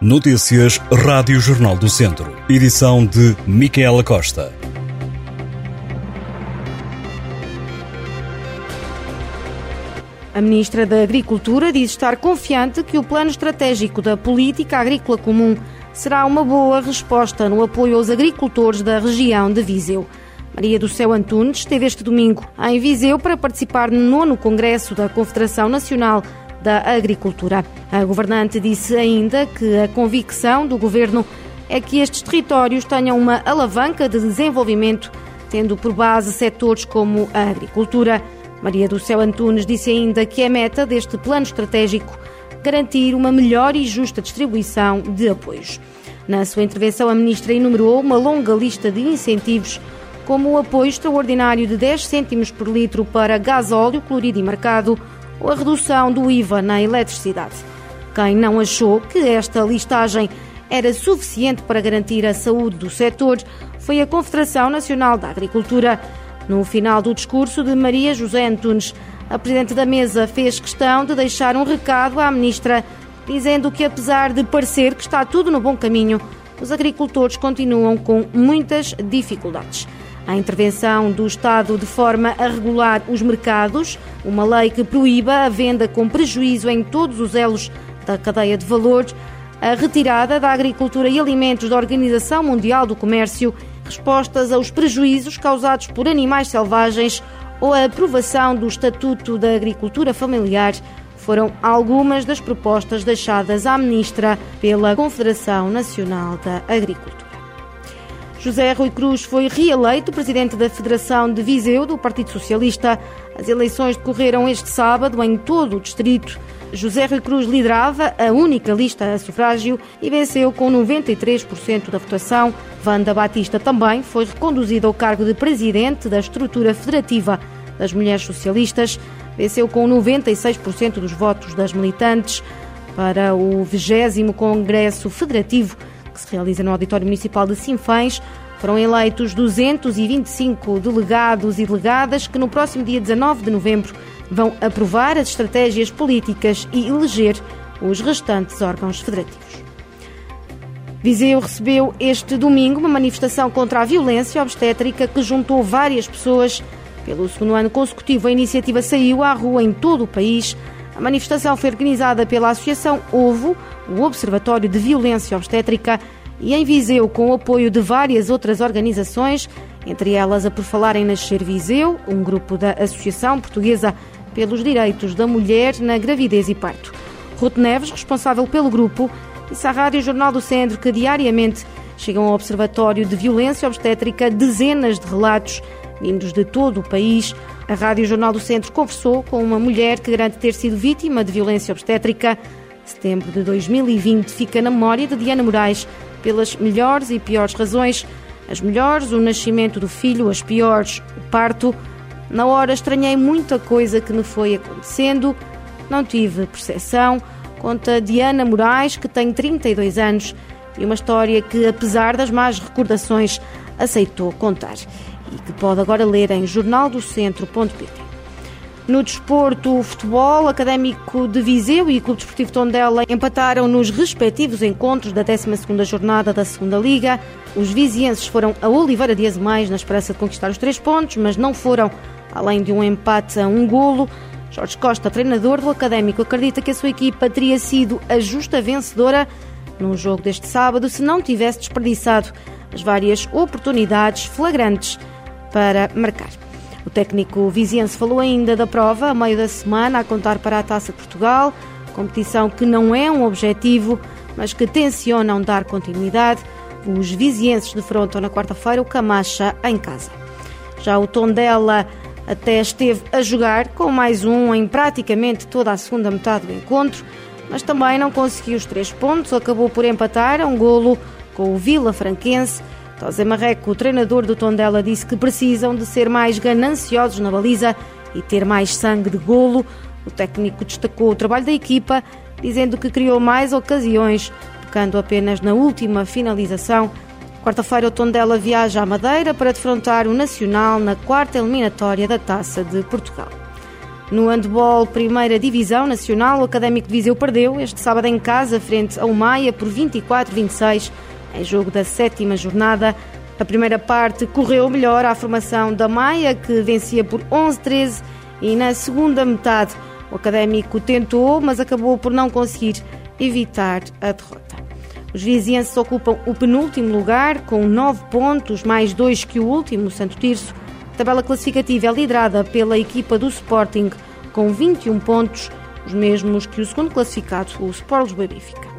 Notícias Rádio Jornal do Centro. Edição de Micaela Costa. A Ministra da Agricultura diz estar confiante que o plano estratégico da Política Agrícola Comum será uma boa resposta no apoio aos agricultores da região de Viseu. Maria do Céu Antunes esteve este domingo em Viseu para participar no nono Congresso da Confederação Nacional da Agricultura. A governante disse ainda que a convicção do governo é que estes territórios tenham uma alavanca de desenvolvimento, tendo por base setores como a agricultura. Maria do Céu Antunes disse ainda que é meta deste plano estratégico garantir uma melhor e justa distribuição de apoios. Na sua intervenção, a ministra enumerou uma longa lista de incentivos, como o apoio extraordinário de 10 cêntimos por litro para gasóleo, colorido e marcado, a redução do IVA na eletricidade. Quem não achou que esta listagem era suficiente para garantir a saúde do setor foi a Confederação Nacional da Agricultura. No final do discurso de Maria José Antunes, a Presidente da Mesa fez questão de deixar um recado à Ministra, dizendo que, apesar de parecer que está tudo no bom caminho, os agricultores continuam com muitas dificuldades. A intervenção do Estado de forma a regular os mercados, uma lei que proíba a venda com prejuízo em todos os elos da cadeia de valores, a retirada da agricultura e alimentos da Organização Mundial do Comércio, respostas aos prejuízos causados por animais selvagens ou a aprovação do Estatuto da Agricultura Familiar foram algumas das propostas deixadas à ministra pela Confederação Nacional da Agricultura. José Rui Cruz foi reeleito presidente da Federação de Viseu do Partido Socialista. As eleições decorreram este sábado em todo o distrito. José Rui Cruz liderava a única lista a sufrágio e venceu com 93% da votação. Wanda Batista também foi reconduzida ao cargo de presidente da estrutura federativa das Mulheres Socialistas. Venceu com 96% dos votos das militantes para o 20 Congresso Federativo que se realiza no Auditório Municipal de Sinfães. Foram eleitos 225 delegados e delegadas que no próximo dia 19 de novembro vão aprovar as estratégias políticas e eleger os restantes órgãos federativos. Viseu recebeu este domingo uma manifestação contra a violência obstétrica que juntou várias pessoas. Pelo segundo ano consecutivo, a iniciativa saiu à rua em todo o país. A manifestação foi organizada pela Associação OVO, o Observatório de Violência Obstétrica, e em Viseu, com o apoio de várias outras organizações, entre elas a Por Falar em Nascer Viseu, um grupo da Associação Portuguesa pelos Direitos da Mulher na Gravidez e Parto. Ruth Neves, responsável pelo grupo, disse à Rádio Jornal do Centro que diariamente chegam ao Observatório de Violência Obstétrica dezenas de relatos vindos de todo o país. A Rádio Jornal do Centro conversou com uma mulher que garante ter sido vítima de violência obstétrica. Setembro de 2020 fica na memória de Diana Moraes pelas melhores e piores razões. As melhores, o nascimento do filho, as piores, o parto. Na hora estranhei muita coisa que me foi acontecendo, não tive percepção. Conta Diana Moraes, que tem 32 anos, e uma história que, apesar das más recordações, aceitou contar e que pode agora ler em jornaldocentro.pt. No desporto, o futebol, Académico de Viseu e Clube Desportivo Tondela empataram nos respectivos encontros da 12ª jornada da Segunda Liga. Os vizienses foram a Oliveira de Azemais na esperança de conquistar os três pontos, mas não foram, além de um empate a um golo. Jorge Costa, treinador do Académico, acredita que a sua equipa teria sido a justa vencedora no jogo deste sábado se não tivesse desperdiçado as várias oportunidades flagrantes para marcar. O técnico viziense falou ainda da prova a meio da semana a contar para a Taça de Portugal, competição que não é um objetivo, mas que tencionam dar continuidade. Os vizienses defrontam na quarta-feira o Camacha em casa. Já o Tondela até esteve a jogar com mais um em praticamente toda a segunda metade do encontro, mas também não conseguiu os três pontos, acabou por empatar a um golo com o Vila Franquense. José Marreco, o treinador do Tondela, disse que precisam de ser mais gananciosos na baliza e ter mais sangue de golo. O técnico destacou o trabalho da equipa, dizendo que criou mais ocasiões, tocando apenas na última finalização. Quarta-feira, o Tondela viaja à Madeira para defrontar o Nacional na quarta eliminatória da Taça de Portugal. No handball, primeira divisão nacional, o Académico de Viseu perdeu este sábado em casa, frente ao Maia, por 24-26, em jogo da sétima jornada. A primeira parte correu melhor à formação da Maia, que vencia por 11-13, e na segunda metade o Académico tentou, mas acabou por não conseguir evitar a derrota. Os vizienses ocupam o penúltimo lugar, com 9 pontos, mais dois que o último, Santo Tirso. A tabela classificativa é liderada pela equipa do Sporting, com 21 pontos, os mesmos que o segundo classificado, o Sport Benfica.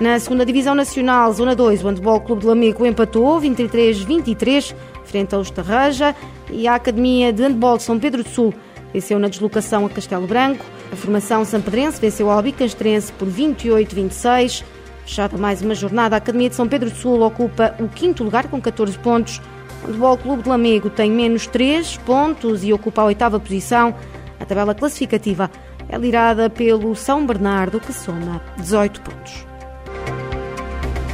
Na segunda Divisão Nacional, Zona 2, o Handball Clube de Lamego empatou 23-23 frente ao Estarraja e a Academia de Handball de São Pedro do Sul venceu na deslocação a Castelo Branco. A formação Pedrense venceu a Albicastrense por 28-26. Fechada mais uma jornada, a Academia de São Pedro do Sul ocupa o quinto lugar com 14 pontos. O Handball Clube de Lamego tem menos 3 pontos e ocupa a oitava posição. A tabela classificativa é liderada pelo São Bernardo, que soma 18 pontos.